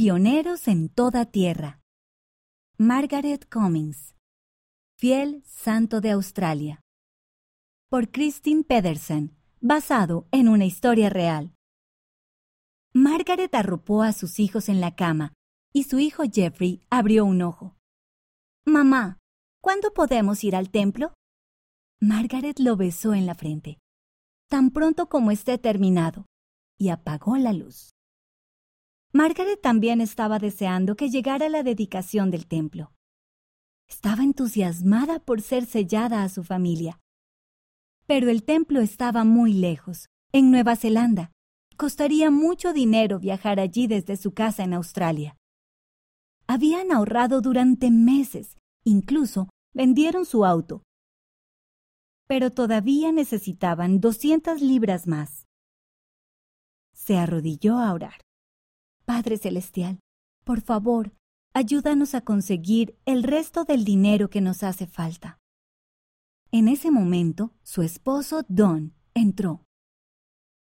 Pioneros en toda tierra. Margaret Cummings. Fiel Santo de Australia. Por Christine Pedersen, basado en una historia real. Margaret arropó a sus hijos en la cama y su hijo Jeffrey abrió un ojo. Mamá, ¿cuándo podemos ir al templo? Margaret lo besó en la frente, tan pronto como esté terminado, y apagó la luz. Margaret también estaba deseando que llegara la dedicación del templo. Estaba entusiasmada por ser sellada a su familia. Pero el templo estaba muy lejos, en Nueva Zelanda. Costaría mucho dinero viajar allí desde su casa en Australia. Habían ahorrado durante meses, incluso vendieron su auto. Pero todavía necesitaban 200 libras más. Se arrodilló a orar. Padre Celestial, por favor, ayúdanos a conseguir el resto del dinero que nos hace falta. En ese momento, su esposo Don entró.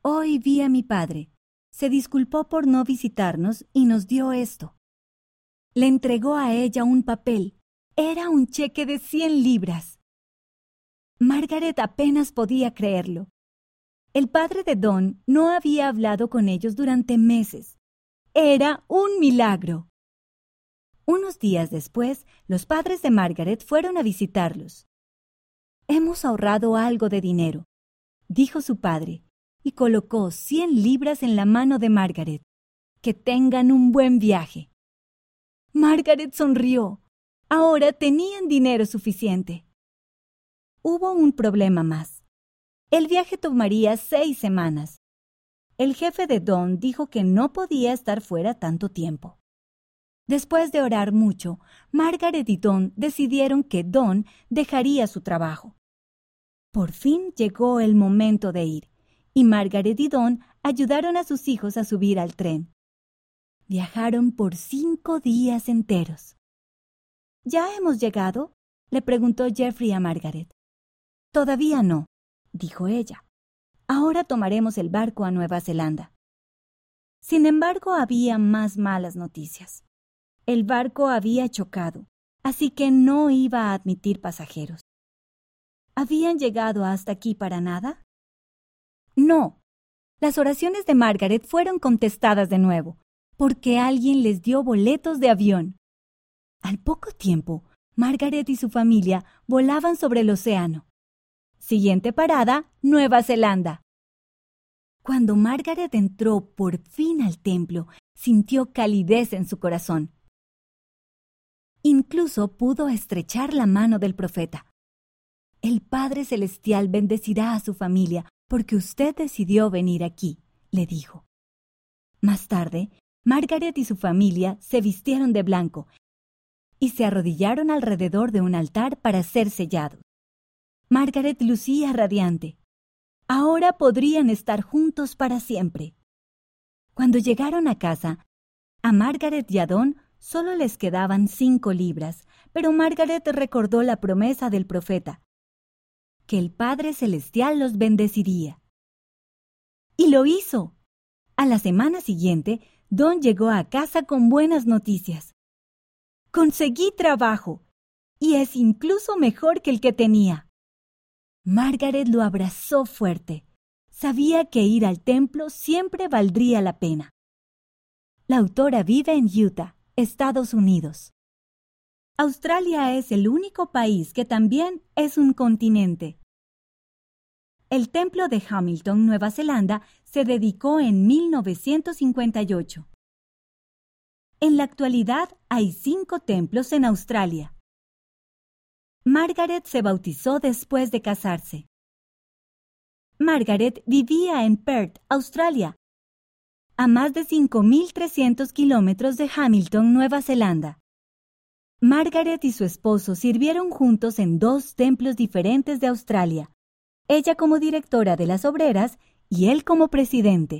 Hoy vi a mi padre. Se disculpó por no visitarnos y nos dio esto. Le entregó a ella un papel. Era un cheque de cien libras. Margaret apenas podía creerlo. El padre de Don no había hablado con ellos durante meses. Era un milagro. Unos días después, los padres de Margaret fueron a visitarlos. Hemos ahorrado algo de dinero, dijo su padre, y colocó cien libras en la mano de Margaret. Que tengan un buen viaje. Margaret sonrió. Ahora tenían dinero suficiente. Hubo un problema más. El viaje tomaría seis semanas el jefe de Don dijo que no podía estar fuera tanto tiempo. Después de orar mucho, Margaret y Don decidieron que Don dejaría su trabajo. Por fin llegó el momento de ir, y Margaret y Don ayudaron a sus hijos a subir al tren. Viajaron por cinco días enteros. ¿Ya hemos llegado? le preguntó Jeffrey a Margaret. Todavía no, dijo ella. Ahora tomaremos el barco a Nueva Zelanda. Sin embargo, había más malas noticias. El barco había chocado, así que no iba a admitir pasajeros. ¿Habían llegado hasta aquí para nada? No. Las oraciones de Margaret fueron contestadas de nuevo, porque alguien les dio boletos de avión. Al poco tiempo, Margaret y su familia volaban sobre el océano. Siguiente parada, Nueva Zelanda. Cuando Margaret entró por fin al templo, sintió calidez en su corazón. Incluso pudo estrechar la mano del profeta. El Padre Celestial bendecirá a su familia porque usted decidió venir aquí, le dijo. Más tarde, Margaret y su familia se vistieron de blanco y se arrodillaron alrededor de un altar para ser sellados. Margaret lucía radiante. Ahora podrían estar juntos para siempre. Cuando llegaron a casa, a Margaret y a Don solo les quedaban cinco libras, pero Margaret recordó la promesa del profeta, que el Padre Celestial los bendeciría. Y lo hizo. A la semana siguiente, Don llegó a casa con buenas noticias. Conseguí trabajo, y es incluso mejor que el que tenía. Margaret lo abrazó fuerte. Sabía que ir al templo siempre valdría la pena. La autora vive en Utah, Estados Unidos. Australia es el único país que también es un continente. El templo de Hamilton, Nueva Zelanda, se dedicó en 1958. En la actualidad hay cinco templos en Australia. Margaret se bautizó después de casarse. Margaret vivía en Perth, Australia, a más de 5.300 kilómetros de Hamilton, Nueva Zelanda. Margaret y su esposo sirvieron juntos en dos templos diferentes de Australia, ella como directora de las obreras y él como presidente.